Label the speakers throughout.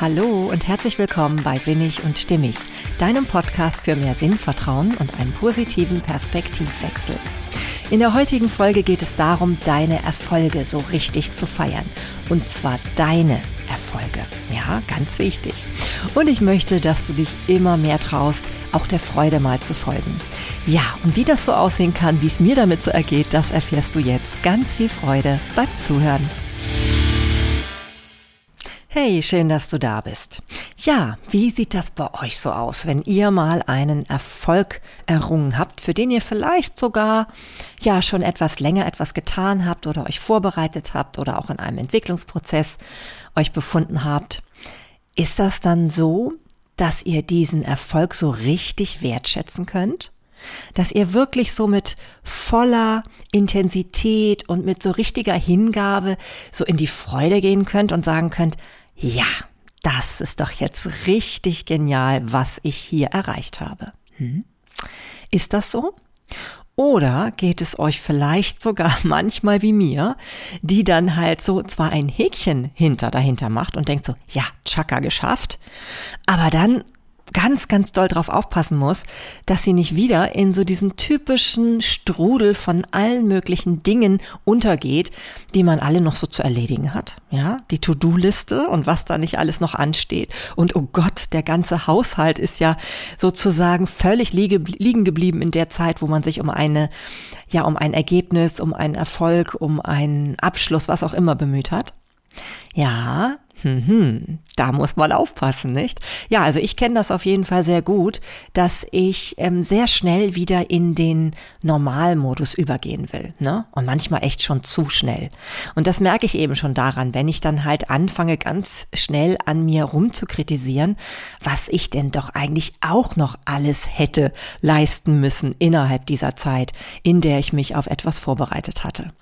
Speaker 1: Hallo und herzlich willkommen bei Sinnig und Stimmig, deinem Podcast für mehr Sinnvertrauen und einen positiven Perspektivwechsel. In der heutigen Folge geht es darum, deine Erfolge so richtig zu feiern. Und zwar deine Erfolge. Ja, ganz wichtig. Und ich möchte, dass du dich immer mehr traust, auch der Freude mal zu folgen. Ja, und wie das so aussehen kann, wie es mir damit so ergeht, das erfährst du jetzt. Ganz viel Freude beim Zuhören. Hey, schön, dass du da bist. Ja, wie sieht das bei euch so aus, wenn ihr mal einen Erfolg errungen habt, für den ihr vielleicht sogar ja schon etwas länger etwas getan habt oder euch vorbereitet habt oder auch in einem Entwicklungsprozess euch befunden habt? Ist das dann so, dass ihr diesen Erfolg so richtig wertschätzen könnt? Dass ihr wirklich so mit voller Intensität und mit so richtiger Hingabe so in die Freude gehen könnt und sagen könnt, ja, das ist doch jetzt richtig genial, was ich hier erreicht habe. Hm? Ist das so? Oder geht es euch vielleicht sogar manchmal wie mir, die dann halt so zwar ein Häkchen hinter dahinter macht und denkt so, ja, Chaka geschafft, aber dann ganz, ganz doll drauf aufpassen muss, dass sie nicht wieder in so diesem typischen Strudel von allen möglichen Dingen untergeht, die man alle noch so zu erledigen hat. Ja, die To-Do-Liste und was da nicht alles noch ansteht. Und oh Gott, der ganze Haushalt ist ja sozusagen völlig liegen geblieben in der Zeit, wo man sich um eine, ja, um ein Ergebnis, um einen Erfolg, um einen Abschluss, was auch immer bemüht hat. Ja, hm, da muss man aufpassen, nicht? Ja, also ich kenne das auf jeden Fall sehr gut, dass ich ähm, sehr schnell wieder in den Normalmodus übergehen will, ne? Und manchmal echt schon zu schnell. Und das merke ich eben schon daran, wenn ich dann halt anfange, ganz schnell an mir rumzukritisieren, was ich denn doch eigentlich auch noch alles hätte leisten müssen innerhalb dieser Zeit, in der ich mich auf etwas vorbereitet hatte.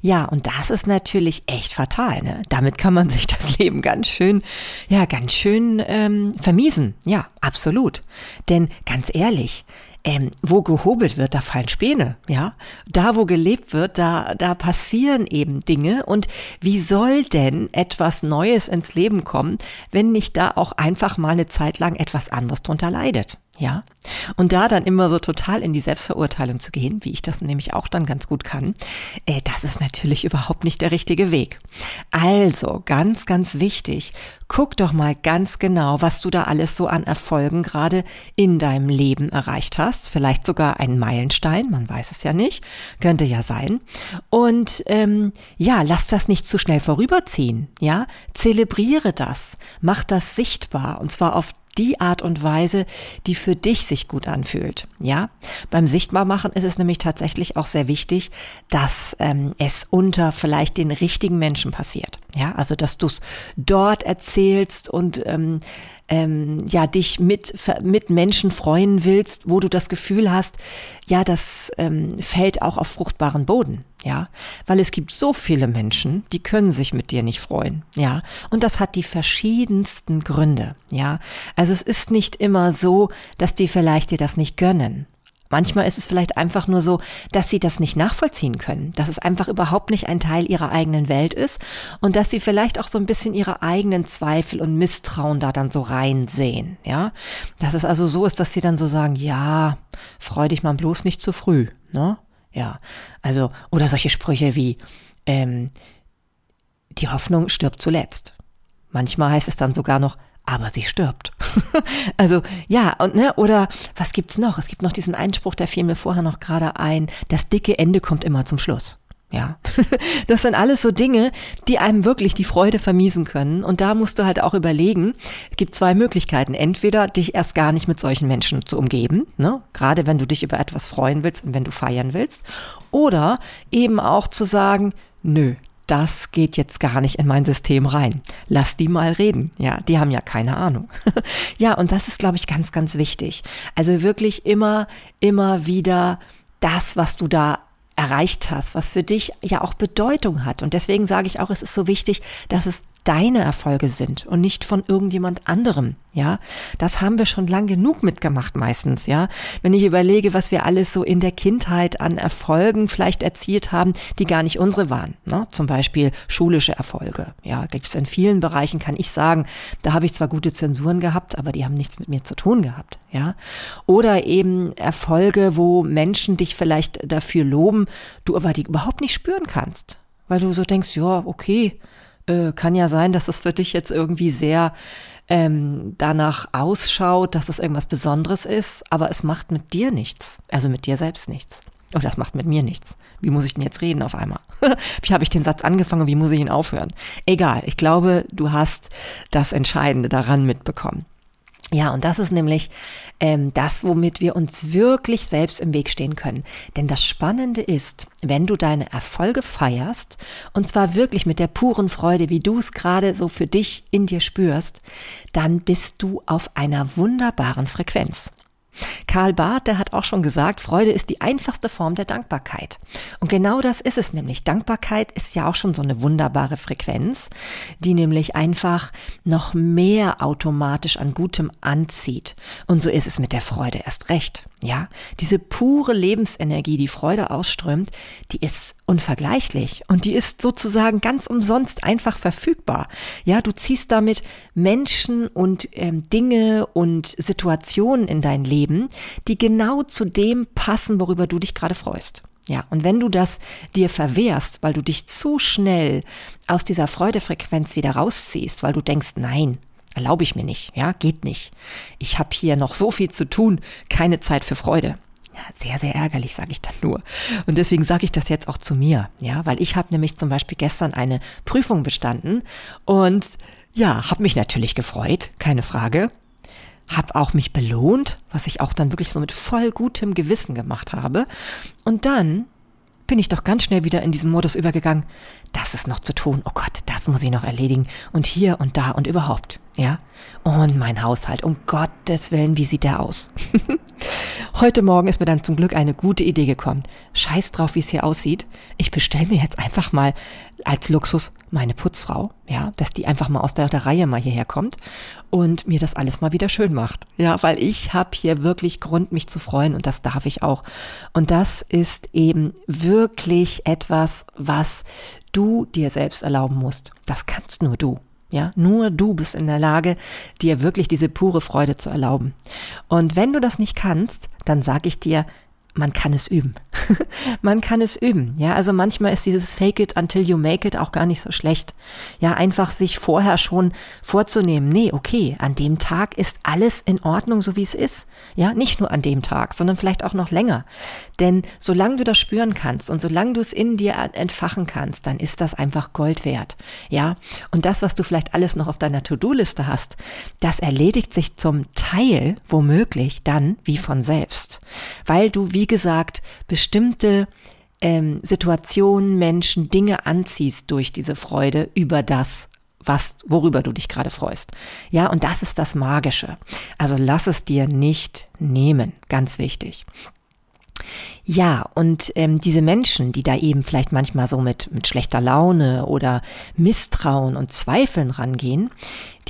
Speaker 1: Ja, und das ist natürlich echt fatal, ne? Damit kann man sich das Leben ganz schön, ja, ganz schön ähm, vermiesen. Ja, absolut. Denn ganz ehrlich, ähm, wo gehobelt wird, da fallen Späne, ja. Da, wo gelebt wird, da, da passieren eben Dinge. Und wie soll denn etwas Neues ins Leben kommen, wenn nicht da auch einfach mal eine Zeit lang etwas anderes drunter leidet? Ja. Und da dann immer so total in die Selbstverurteilung zu gehen, wie ich das nämlich auch dann ganz gut kann, äh, das ist natürlich überhaupt nicht der richtige Weg. Also, ganz, ganz wichtig, guck doch mal ganz genau, was du da alles so an Erfolgen gerade in deinem Leben erreicht hast. Vielleicht sogar einen Meilenstein, man weiß es ja nicht, könnte ja sein. Und ähm, ja, lass das nicht zu schnell vorüberziehen. Ja, zelebriere das, mach das sichtbar und zwar auf die Art und Weise, die für dich sich gut anfühlt. Ja, beim Sichtbarmachen ist es nämlich tatsächlich auch sehr wichtig, dass ähm, es unter vielleicht den richtigen Menschen passiert. Ja, also dass du es dort erzählst und ähm, ähm, ja dich mit mit Menschen freuen willst, wo du das Gefühl hast, ja, das ähm, fällt auch auf fruchtbaren Boden, ja, weil es gibt so viele Menschen, die können sich mit dir nicht freuen, ja, und das hat die verschiedensten Gründe, ja. Also es ist nicht immer so, dass die vielleicht dir das nicht gönnen. Manchmal ist es vielleicht einfach nur so, dass sie das nicht nachvollziehen können, dass es einfach überhaupt nicht ein Teil ihrer eigenen Welt ist und dass sie vielleicht auch so ein bisschen ihre eigenen Zweifel und Misstrauen da dann so reinsehen, ja. Dass es also so ist, dass sie dann so sagen, ja, freu dich mal bloß nicht zu früh, ne? Ja. Also, oder solche Sprüche wie, ähm, die Hoffnung stirbt zuletzt. Manchmal heißt es dann sogar noch, aber sie stirbt. also ja, und ne, oder was gibt's noch? Es gibt noch diesen Einspruch, der fiel mir vorher noch gerade ein, das dicke Ende kommt immer zum Schluss. Ja, das sind alles so Dinge, die einem wirklich die Freude vermiesen können. Und da musst du halt auch überlegen, es gibt zwei Möglichkeiten. Entweder dich erst gar nicht mit solchen Menschen zu umgeben, ne? gerade wenn du dich über etwas freuen willst und wenn du feiern willst. Oder eben auch zu sagen, nö, das geht jetzt gar nicht in mein System rein. Lass die mal reden. Ja, die haben ja keine Ahnung. ja, und das ist, glaube ich, ganz, ganz wichtig. Also wirklich immer, immer wieder das, was du da erreicht hast, was für dich ja auch Bedeutung hat. Und deswegen sage ich auch, es ist so wichtig, dass es deine Erfolge sind und nicht von irgendjemand anderem. Ja, das haben wir schon lang genug mitgemacht meistens. Ja, wenn ich überlege, was wir alles so in der Kindheit an Erfolgen vielleicht erzielt haben, die gar nicht unsere waren. Ne? Zum Beispiel schulische Erfolge. Ja, gibt es in vielen Bereichen, kann ich sagen, da habe ich zwar gute Zensuren gehabt, aber die haben nichts mit mir zu tun gehabt. Ja, oder eben Erfolge, wo Menschen dich vielleicht dafür loben, du aber die überhaupt nicht spüren kannst, weil du so denkst, ja, okay äh, kann ja sein, dass es für dich jetzt irgendwie sehr ähm, danach ausschaut, dass es irgendwas Besonderes ist, aber es macht mit dir nichts. Also mit dir selbst nichts. Oh, das macht mit mir nichts. Wie muss ich denn jetzt reden auf einmal? wie habe ich den Satz angefangen wie muss ich ihn aufhören? Egal, ich glaube, du hast das Entscheidende daran mitbekommen. Ja, und das ist nämlich ähm, das, womit wir uns wirklich selbst im Weg stehen können. Denn das Spannende ist, wenn du deine Erfolge feierst, und zwar wirklich mit der puren Freude, wie du es gerade so für dich in dir spürst, dann bist du auf einer wunderbaren Frequenz. Karl Barth, der hat auch schon gesagt, Freude ist die einfachste Form der Dankbarkeit. Und genau das ist es nämlich. Dankbarkeit ist ja auch schon so eine wunderbare Frequenz, die nämlich einfach noch mehr automatisch an Gutem anzieht. Und so ist es mit der Freude erst recht. Ja, diese pure Lebensenergie, die Freude ausströmt, die ist unvergleichlich und die ist sozusagen ganz umsonst einfach verfügbar. Ja, du ziehst damit Menschen und ähm, Dinge und Situationen in dein Leben, die genau zu dem passen, worüber du dich gerade freust. Ja, und wenn du das dir verwehrst, weil du dich zu schnell aus dieser Freudefrequenz wieder rausziehst, weil du denkst, nein, Erlaube ich mir nicht, ja, geht nicht. Ich habe hier noch so viel zu tun, keine Zeit für Freude. Sehr, sehr ärgerlich, sage ich dann nur. Und deswegen sage ich das jetzt auch zu mir, ja, weil ich habe nämlich zum Beispiel gestern eine Prüfung bestanden und ja, habe mich natürlich gefreut, keine Frage. Habe auch mich belohnt, was ich auch dann wirklich so mit voll gutem Gewissen gemacht habe. Und dann bin ich doch ganz schnell wieder in diesen Modus übergegangen. Das ist noch zu tun. Oh Gott, das muss ich noch erledigen. Und hier und da und überhaupt. Ja. Und mein Haushalt. Um Gottes Willen, wie sieht der aus? Heute Morgen ist mir dann zum Glück eine gute Idee gekommen. Scheiß drauf, wie es hier aussieht. Ich bestelle mir jetzt einfach mal als Luxus meine Putzfrau, ja, dass die einfach mal aus der, der Reihe mal hierher kommt und mir das alles mal wieder schön macht. Ja, weil ich habe hier wirklich Grund, mich zu freuen und das darf ich auch. Und das ist eben wirklich etwas, was du dir selbst erlauben musst. Das kannst nur du. Ja, nur du bist in der Lage, dir wirklich diese pure Freude zu erlauben. Und wenn du das nicht kannst, dann sage ich dir, man kann es üben. man kann es üben. Ja, also manchmal ist dieses Fake it until you make it auch gar nicht so schlecht. Ja, einfach sich vorher schon vorzunehmen. Nee, okay, an dem Tag ist alles in Ordnung, so wie es ist. Ja, nicht nur an dem Tag, sondern vielleicht auch noch länger. Denn solange du das spüren kannst und solange du es in dir entfachen kannst, dann ist das einfach Gold wert. Ja, und das, was du vielleicht alles noch auf deiner To-Do-Liste hast, das erledigt sich zum Teil womöglich dann wie von selbst. Weil du, wie gesagt, bestimmte ähm, Situationen, Menschen, Dinge anziehst durch diese Freude über das, was, worüber du dich gerade freust. Ja, und das ist das Magische. Also lass es dir nicht nehmen. Ganz wichtig. Ja, und ähm, diese Menschen, die da eben vielleicht manchmal so mit, mit schlechter Laune oder Misstrauen und Zweifeln rangehen,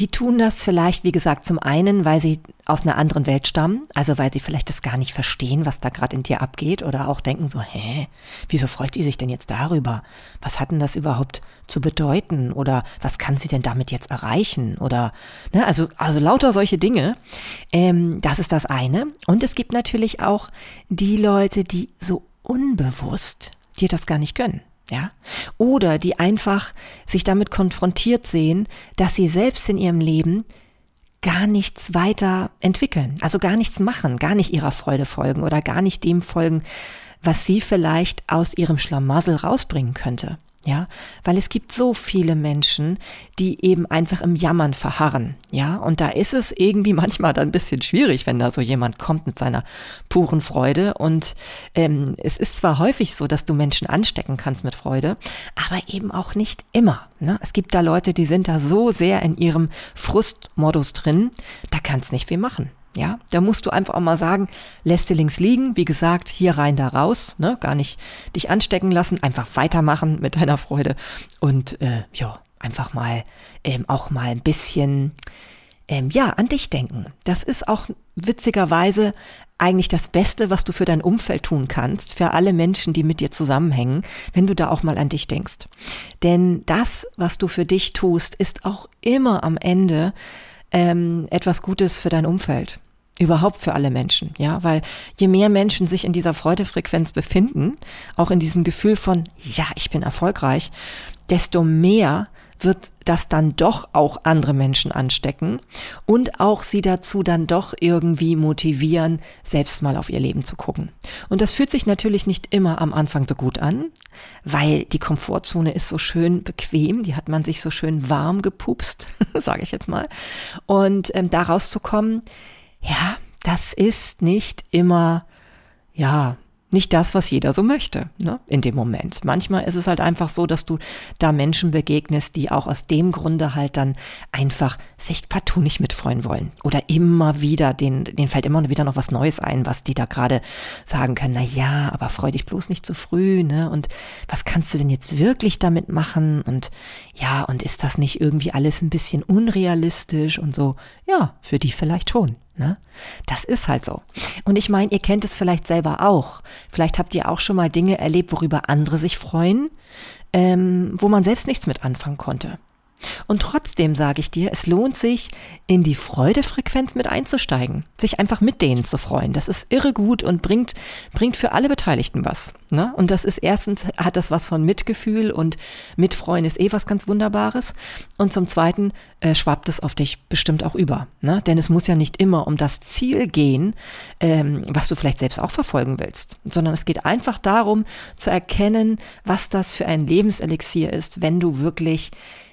Speaker 1: die tun das vielleicht, wie gesagt, zum einen, weil sie aus einer anderen Welt stammen, also weil sie vielleicht das gar nicht verstehen, was da gerade in dir abgeht oder auch denken so, hä, wieso freut die sich denn jetzt darüber? Was hat denn das überhaupt zu bedeuten oder was kann sie denn damit jetzt erreichen oder, ne, also, also lauter solche Dinge. Ähm, das ist das eine. Und es gibt natürlich auch die Leute, die so unbewusst dir das gar nicht gönnen ja, oder die einfach sich damit konfrontiert sehen, dass sie selbst in ihrem Leben gar nichts weiter entwickeln, also gar nichts machen, gar nicht ihrer Freude folgen oder gar nicht dem folgen, was sie vielleicht aus ihrem Schlamassel rausbringen könnte. Ja, weil es gibt so viele Menschen, die eben einfach im Jammern verharren. Ja, und da ist es irgendwie manchmal dann ein bisschen schwierig, wenn da so jemand kommt mit seiner puren Freude. Und ähm, es ist zwar häufig so, dass du Menschen anstecken kannst mit Freude, aber eben auch nicht immer. Ne? Es gibt da Leute, die sind da so sehr in ihrem Frustmodus drin, da kannst nicht viel machen. Ja, da musst du einfach auch mal sagen, lässt dir links liegen, wie gesagt, hier rein, da raus, ne, gar nicht dich anstecken lassen, einfach weitermachen mit deiner Freude und äh, ja, einfach mal ähm, auch mal ein bisschen ähm, ja an dich denken. Das ist auch witzigerweise eigentlich das Beste, was du für dein Umfeld tun kannst, für alle Menschen, die mit dir zusammenhängen, wenn du da auch mal an dich denkst. Denn das, was du für dich tust, ist auch immer am Ende ähm, etwas Gutes für dein Umfeld. Überhaupt für alle Menschen, ja, weil je mehr Menschen sich in dieser Freudefrequenz befinden, auch in diesem Gefühl von, ja, ich bin erfolgreich, desto mehr wird das dann doch auch andere Menschen anstecken und auch sie dazu dann doch irgendwie motivieren, selbst mal auf ihr Leben zu gucken. Und das fühlt sich natürlich nicht immer am Anfang so gut an, weil die Komfortzone ist so schön bequem, die hat man sich so schön warm gepupst, sage ich jetzt mal. Und ähm, da rauszukommen, ja, das ist nicht immer, ja, nicht das, was jeder so möchte, ne, in dem Moment. Manchmal ist es halt einfach so, dass du da Menschen begegnest, die auch aus dem Grunde halt dann einfach sich partout nicht mitfreuen wollen. Oder immer wieder, denen, denen fällt immer wieder noch was Neues ein, was die da gerade sagen können, na ja, aber freu dich bloß nicht zu früh, ne, und was kannst du denn jetzt wirklich damit machen? Und ja, und ist das nicht irgendwie alles ein bisschen unrealistisch und so? Ja, für die vielleicht schon. Ne? Das ist halt so. Und ich meine, ihr kennt es vielleicht selber auch. Vielleicht habt ihr auch schon mal Dinge erlebt, worüber andere sich freuen, ähm, wo man selbst nichts mit anfangen konnte. Und trotzdem sage ich dir, es lohnt sich, in die Freudefrequenz mit einzusteigen, sich einfach mit denen zu freuen. Das ist irre gut und bringt, bringt für alle Beteiligten was. Ne? Und das ist erstens, hat das was von Mitgefühl und Mitfreuen ist eh was ganz Wunderbares. Und zum Zweiten äh, schwappt es auf dich bestimmt auch über. Ne? Denn es muss ja nicht immer um das Ziel gehen, ähm, was du vielleicht selbst auch verfolgen willst, sondern es geht einfach darum zu erkennen, was das für ein Lebenselixier ist, wenn du wirklich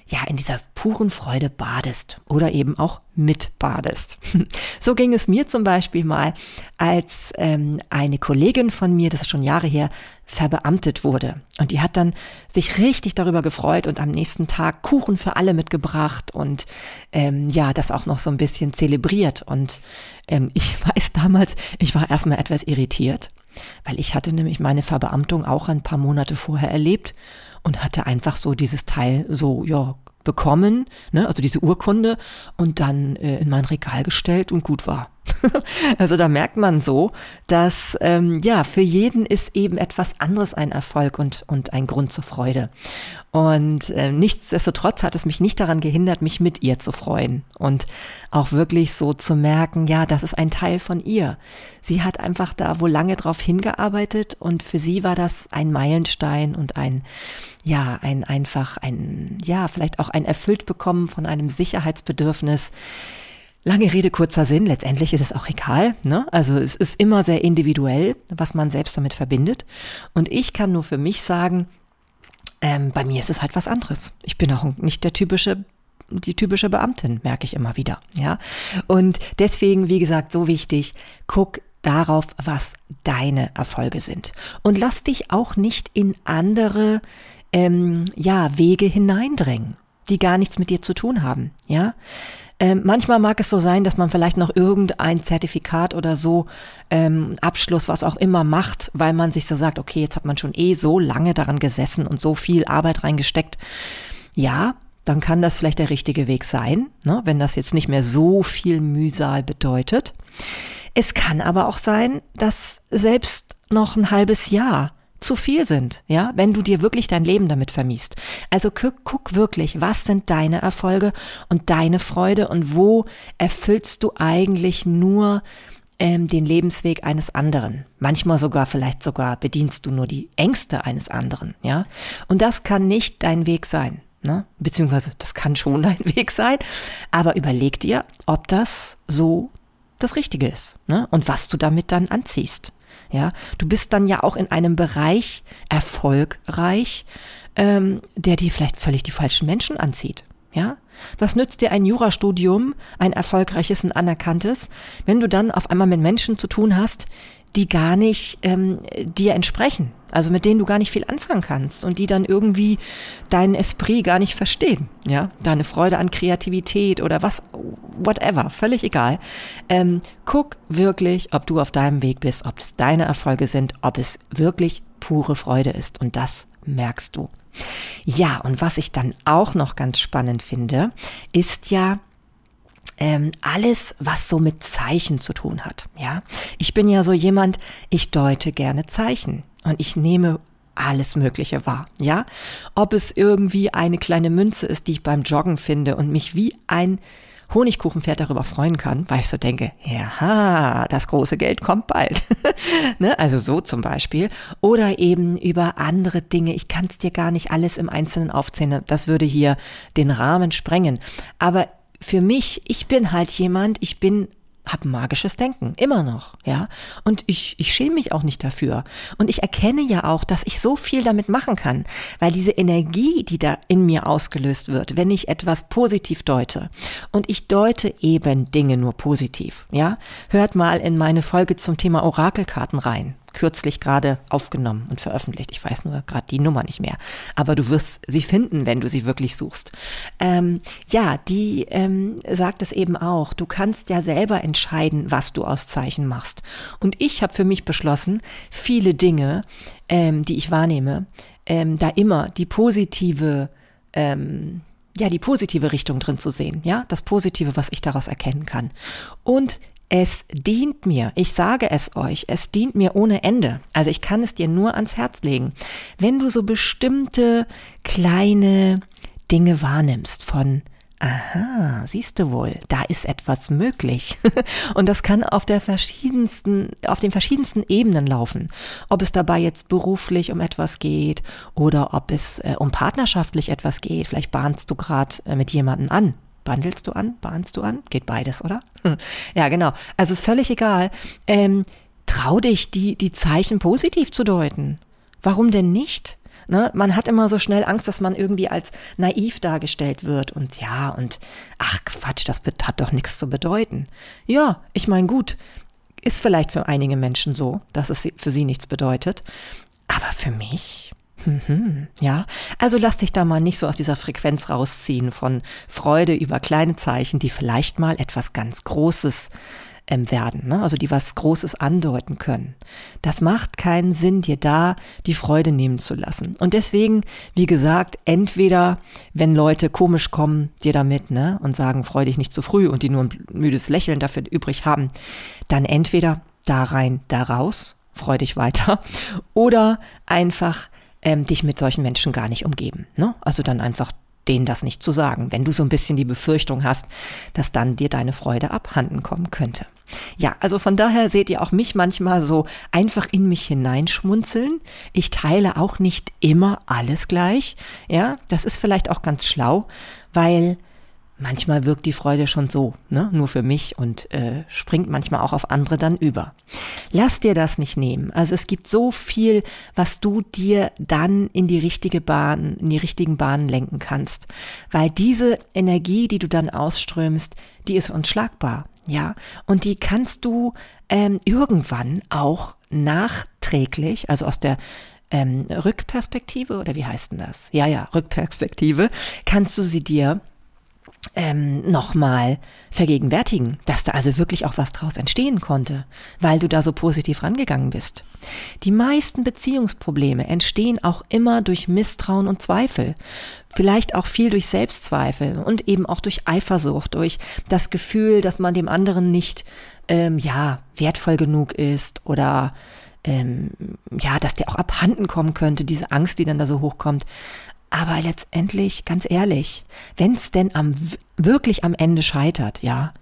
Speaker 1: ja, in dieser puren Freude badest oder eben auch mitbadest. So ging es mir zum Beispiel mal, als ähm, eine Kollegin von mir, das ist schon Jahre her, verbeamtet wurde. Und die hat dann sich richtig darüber gefreut und am nächsten Tag Kuchen für alle mitgebracht und ähm, ja, das auch noch so ein bisschen zelebriert. Und ähm, ich weiß damals, ich war erstmal etwas irritiert, weil ich hatte nämlich meine Verbeamtung auch ein paar Monate vorher erlebt und hatte einfach so dieses Teil so, ja, bekommen, ne, also diese Urkunde, und dann äh, in mein Regal gestellt und gut war. also da merkt man so, dass ähm, ja, für jeden ist eben etwas anderes ein Erfolg und, und ein Grund zur Freude. Und äh, nichtsdestotrotz hat es mich nicht daran gehindert, mich mit ihr zu freuen und auch wirklich so zu merken, ja, das ist ein Teil von ihr. Sie hat einfach da wohl lange drauf hingearbeitet und für sie war das ein Meilenstein und ein, ja, ein einfach ein, ja, vielleicht auch ein erfüllt bekommen von einem Sicherheitsbedürfnis Lange Rede, kurzer Sinn, letztendlich ist es auch egal. Ne? Also es ist immer sehr individuell, was man selbst damit verbindet. Und ich kann nur für mich sagen, ähm, bei mir ist es halt was anderes. Ich bin auch nicht der typische die typische Beamtin, merke ich immer wieder, ja. Und deswegen, wie gesagt, so wichtig, guck darauf, was deine Erfolge sind. Und lass dich auch nicht in andere, ähm, ja, Wege hineindrängen, die gar nichts mit dir zu tun haben, ja. Ähm, manchmal mag es so sein, dass man vielleicht noch irgendein Zertifikat oder so, ähm, Abschluss, was auch immer macht, weil man sich so sagt, okay, jetzt hat man schon eh so lange daran gesessen und so viel Arbeit reingesteckt. Ja, dann kann das vielleicht der richtige Weg sein, ne, wenn das jetzt nicht mehr so viel Mühsal bedeutet. Es kann aber auch sein, dass selbst noch ein halbes Jahr zu viel sind, ja, wenn du dir wirklich dein Leben damit vermiest. Also guck, guck wirklich, was sind deine Erfolge und deine Freude und wo erfüllst du eigentlich nur ähm, den Lebensweg eines anderen. Manchmal sogar, vielleicht sogar bedienst du nur die Ängste eines anderen, ja. Und das kann nicht dein Weg sein. Ne? Beziehungsweise das kann schon dein Weg sein, aber überleg dir, ob das so das Richtige ist ne? und was du damit dann anziehst. Ja, du bist dann ja auch in einem Bereich erfolgreich, ähm, der dir vielleicht völlig die falschen Menschen anzieht. Ja, was nützt dir ein Jurastudium, ein erfolgreiches und anerkanntes, wenn du dann auf einmal mit Menschen zu tun hast, die gar nicht ähm, dir entsprechen, also mit denen du gar nicht viel anfangen kannst und die dann irgendwie deinen Esprit gar nicht verstehen, ja, deine Freude an Kreativität oder was, whatever, völlig egal. Ähm, guck wirklich, ob du auf deinem Weg bist, ob es deine Erfolge sind, ob es wirklich pure Freude ist und das merkst du. Ja, und was ich dann auch noch ganz spannend finde, ist ja, ähm, alles, was so mit Zeichen zu tun hat. Ja, ich bin ja so jemand, ich deute gerne Zeichen und ich nehme alles Mögliche wahr. Ja, ob es irgendwie eine kleine Münze ist, die ich beim Joggen finde und mich wie ein Honigkuchenpferd darüber freuen kann, weil ich so denke, ja, das große Geld kommt bald. ne? Also so zum Beispiel. Oder eben über andere Dinge. Ich kann es dir gar nicht alles im Einzelnen aufzählen. Das würde hier den Rahmen sprengen. Aber für mich, ich bin halt jemand, ich bin habe magisches Denken, immer noch, ja. Und ich, ich schäme mich auch nicht dafür. Und ich erkenne ja auch, dass ich so viel damit machen kann, weil diese Energie, die da in mir ausgelöst wird, wenn ich etwas positiv deute, und ich deute eben Dinge nur positiv, ja. Hört mal in meine Folge zum Thema Orakelkarten rein kürzlich gerade aufgenommen und veröffentlicht. Ich weiß nur gerade die Nummer nicht mehr. Aber du wirst sie finden, wenn du sie wirklich suchst. Ähm, ja, die ähm, sagt es eben auch. Du kannst ja selber entscheiden, was du aus Zeichen machst. Und ich habe für mich beschlossen, viele Dinge, ähm, die ich wahrnehme, ähm, da immer die positive ähm, ja, die positive Richtung drin zu sehen, ja, das Positive, was ich daraus erkennen kann. Und es dient mir, ich sage es euch, es dient mir ohne Ende. Also ich kann es dir nur ans Herz legen. Wenn du so bestimmte kleine Dinge wahrnimmst von Aha, siehst du wohl, da ist etwas möglich. Und das kann auf der verschiedensten, auf den verschiedensten Ebenen laufen. Ob es dabei jetzt beruflich um etwas geht oder ob es äh, um partnerschaftlich etwas geht. Vielleicht bahnst du gerade äh, mit jemandem an, Bandelst du an? Bahnst du an? Geht beides, oder? ja, genau. Also völlig egal. Ähm, trau dich, die, die Zeichen positiv zu deuten. Warum denn nicht? Ne? Man hat immer so schnell Angst, dass man irgendwie als naiv dargestellt wird. Und ja, und ach Quatsch, das hat doch nichts zu bedeuten. Ja, ich meine, gut, ist vielleicht für einige Menschen so, dass es für sie nichts bedeutet. Aber für mich, Mhm, ja, also lass dich da mal nicht so aus dieser Frequenz rausziehen von Freude über kleine Zeichen, die vielleicht mal etwas ganz Großes ähm, werden, ne? also die was Großes andeuten können. Das macht keinen Sinn, dir da die Freude nehmen zu lassen. Und deswegen, wie gesagt, entweder, wenn Leute komisch kommen dir damit ne, und sagen, freu dich nicht zu früh und die nur ein müdes Lächeln dafür übrig haben, dann entweder da rein, da raus, freu dich weiter, oder einfach ähm, dich mit solchen Menschen gar nicht umgeben. Ne? Also dann einfach denen das nicht zu sagen, wenn du so ein bisschen die Befürchtung hast, dass dann dir deine Freude abhanden kommen könnte. Ja, also von daher seht ihr auch mich manchmal so einfach in mich hineinschmunzeln. Ich teile auch nicht immer alles gleich. Ja, das ist vielleicht auch ganz schlau, weil manchmal wirkt die Freude schon so, ne? nur für mich und äh, springt manchmal auch auf andere dann über. Lass dir das nicht nehmen. Also es gibt so viel, was du dir dann in die richtige Bahn, in die richtigen Bahnen lenken kannst, weil diese Energie, die du dann ausströmst, die ist unschlagbar, ja, und die kannst du ähm, irgendwann auch nachträglich, also aus der ähm, Rückperspektive oder wie heißt denn das? Ja, ja, Rückperspektive, kannst du sie dir ähm, nochmal vergegenwärtigen, dass da also wirklich auch was draus entstehen konnte, weil du da so positiv rangegangen bist. Die meisten Beziehungsprobleme entstehen auch immer durch Misstrauen und Zweifel, vielleicht auch viel durch Selbstzweifel und eben auch durch Eifersucht, durch das Gefühl, dass man dem anderen nicht ähm, ja wertvoll genug ist oder ähm, ja, dass der auch abhanden kommen könnte, diese Angst, die dann da so hochkommt. Aber letztendlich, ganz ehrlich, wenn es denn am, wirklich am Ende scheitert, ja,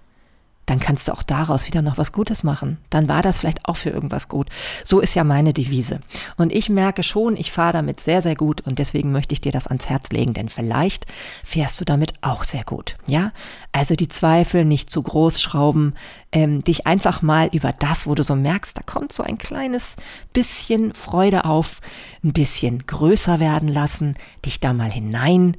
Speaker 1: dann kannst du auch daraus wieder noch was Gutes machen. Dann war das vielleicht auch für irgendwas gut. So ist ja meine Devise. Und ich merke schon, ich fahre damit sehr, sehr gut und deswegen möchte ich dir das ans Herz legen, denn vielleicht fährst du damit auch sehr gut. Ja, also die Zweifel nicht zu groß schrauben, ähm, dich einfach mal über das, wo du so merkst, da kommt so ein kleines bisschen Freude auf, ein bisschen größer werden lassen, dich da mal hinein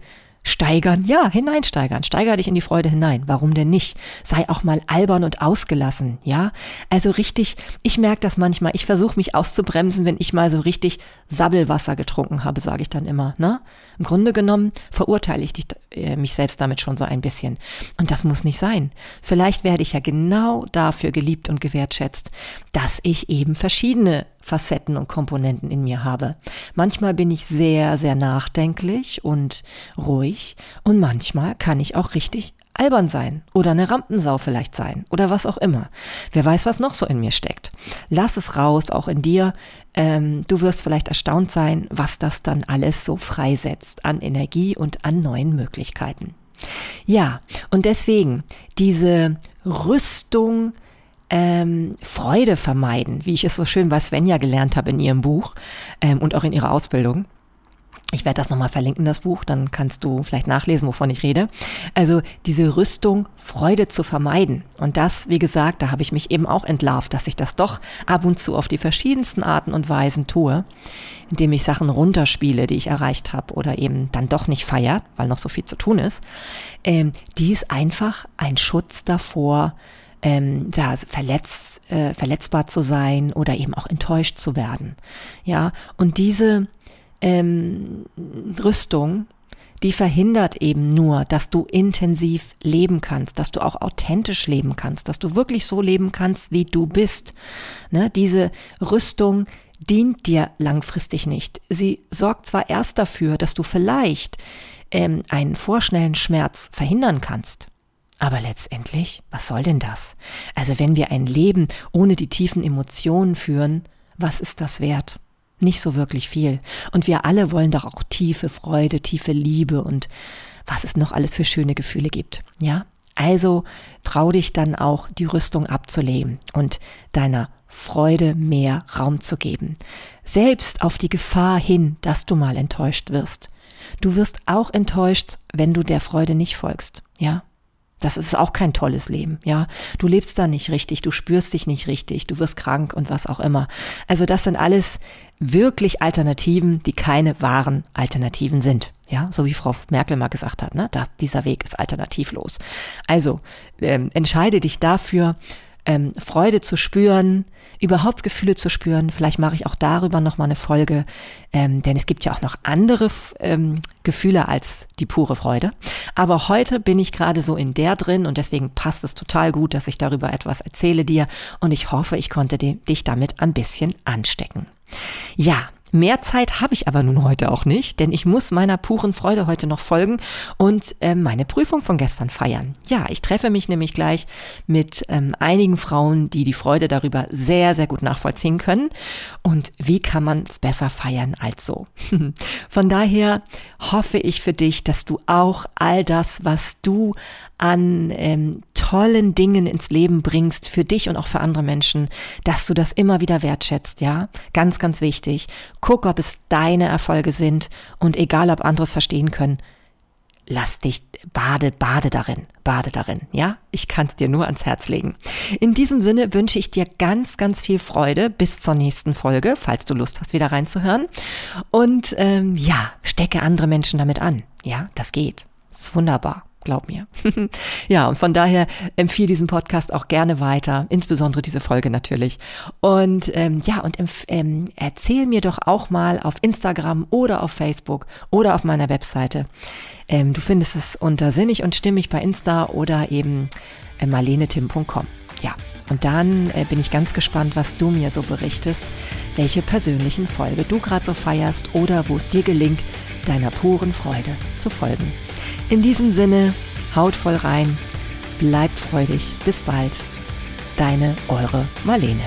Speaker 1: Steigern, ja, hineinsteigern. Steiger dich in die Freude hinein. Warum denn nicht? Sei auch mal albern und ausgelassen, ja? Also richtig, ich merke das manchmal. Ich versuche mich auszubremsen, wenn ich mal so richtig Sabbelwasser getrunken habe, sage ich dann immer, ne? Im Grunde genommen verurteile ich dich, äh, mich selbst damit schon so ein bisschen. Und das muss nicht sein. Vielleicht werde ich ja genau dafür geliebt und gewertschätzt, dass ich eben verschiedene Facetten und Komponenten in mir habe. Manchmal bin ich sehr, sehr nachdenklich und ruhig und manchmal kann ich auch richtig albern sein oder eine Rampensau vielleicht sein oder was auch immer. Wer weiß, was noch so in mir steckt. Lass es raus, auch in dir. Ähm, du wirst vielleicht erstaunt sein, was das dann alles so freisetzt an Energie und an neuen Möglichkeiten. Ja, und deswegen diese Rüstung, ähm, Freude vermeiden, wie ich es so schön bei Svenja gelernt habe in ihrem Buch ähm, und auch in ihrer Ausbildung. Ich werde das nochmal verlinken, das Buch, dann kannst du vielleicht nachlesen, wovon ich rede. Also diese Rüstung, Freude zu vermeiden. Und das, wie gesagt, da habe ich mich eben auch entlarvt, dass ich das doch ab und zu auf die verschiedensten Arten und Weisen tue, indem ich Sachen runterspiele, die ich erreicht habe oder eben dann doch nicht feiert, weil noch so viel zu tun ist. Ähm, die ist einfach ein Schutz davor, ähm, da verletzt, äh, verletzbar zu sein oder eben auch enttäuscht zu werden. Ja, und diese ähm, Rüstung, die verhindert eben nur, dass du intensiv leben kannst, dass du auch authentisch leben kannst, dass du wirklich so leben kannst, wie du bist. Ne? Diese Rüstung dient dir langfristig nicht. Sie sorgt zwar erst dafür, dass du vielleicht ähm, einen vorschnellen Schmerz verhindern kannst. Aber letztendlich, was soll denn das? Also wenn wir ein Leben ohne die tiefen Emotionen führen, was ist das wert? Nicht so wirklich viel. Und wir alle wollen doch auch tiefe Freude, tiefe Liebe und was es noch alles für schöne Gefühle gibt. Ja? Also trau dich dann auch, die Rüstung abzulegen und deiner Freude mehr Raum zu geben. Selbst auf die Gefahr hin, dass du mal enttäuscht wirst. Du wirst auch enttäuscht, wenn du der Freude nicht folgst. Ja? Das ist auch kein tolles Leben, ja. Du lebst da nicht richtig, du spürst dich nicht richtig, du wirst krank und was auch immer. Also das sind alles wirklich Alternativen, die keine wahren Alternativen sind. Ja, so wie Frau Merkel mal gesagt hat, ne, dass dieser Weg ist alternativlos. Also ähm, entscheide dich dafür, ähm, Freude zu spüren, überhaupt Gefühle zu spüren. Vielleicht mache ich auch darüber nochmal eine Folge, ähm, denn es gibt ja auch noch andere ähm, Gefühle als die pure Freude. Aber heute bin ich gerade so in der drin und deswegen passt es total gut, dass ich darüber etwas erzähle dir und ich hoffe, ich konnte dich damit ein bisschen anstecken. Ja, Mehr Zeit habe ich aber nun heute auch nicht, denn ich muss meiner puren Freude heute noch folgen und äh, meine Prüfung von gestern feiern. Ja, ich treffe mich nämlich gleich mit ähm, einigen Frauen, die die Freude darüber sehr, sehr gut nachvollziehen können. Und wie kann man es besser feiern als so? von daher hoffe ich für dich, dass du auch all das, was du an ähm, tollen Dingen ins Leben bringst, für dich und auch für andere Menschen, dass du das immer wieder wertschätzt, ja? Ganz, ganz wichtig. Guck, ob es deine Erfolge sind und egal, ob andere es verstehen können, lass dich, bade, bade darin, bade darin, ja? Ich kann es dir nur ans Herz legen. In diesem Sinne wünsche ich dir ganz, ganz viel Freude bis zur nächsten Folge, falls du Lust hast, wieder reinzuhören. Und ähm, ja, stecke andere Menschen damit an. Ja, das geht. Das ist wunderbar glaub mir. ja, und von daher empfehle diesen Podcast auch gerne weiter, insbesondere diese Folge natürlich. Und ähm, ja, und ähm, erzähl mir doch auch mal auf Instagram oder auf Facebook oder auf meiner Webseite. Ähm, du findest es unter sinnig und stimmig bei Insta oder eben äh, marlenetim.com. Ja, und dann äh, bin ich ganz gespannt, was du mir so berichtest, welche persönlichen Folge du gerade so feierst oder wo es dir gelingt, deiner puren Freude zu folgen. In diesem Sinne, haut voll rein, bleibt freudig, bis bald. Deine, eure Marlene.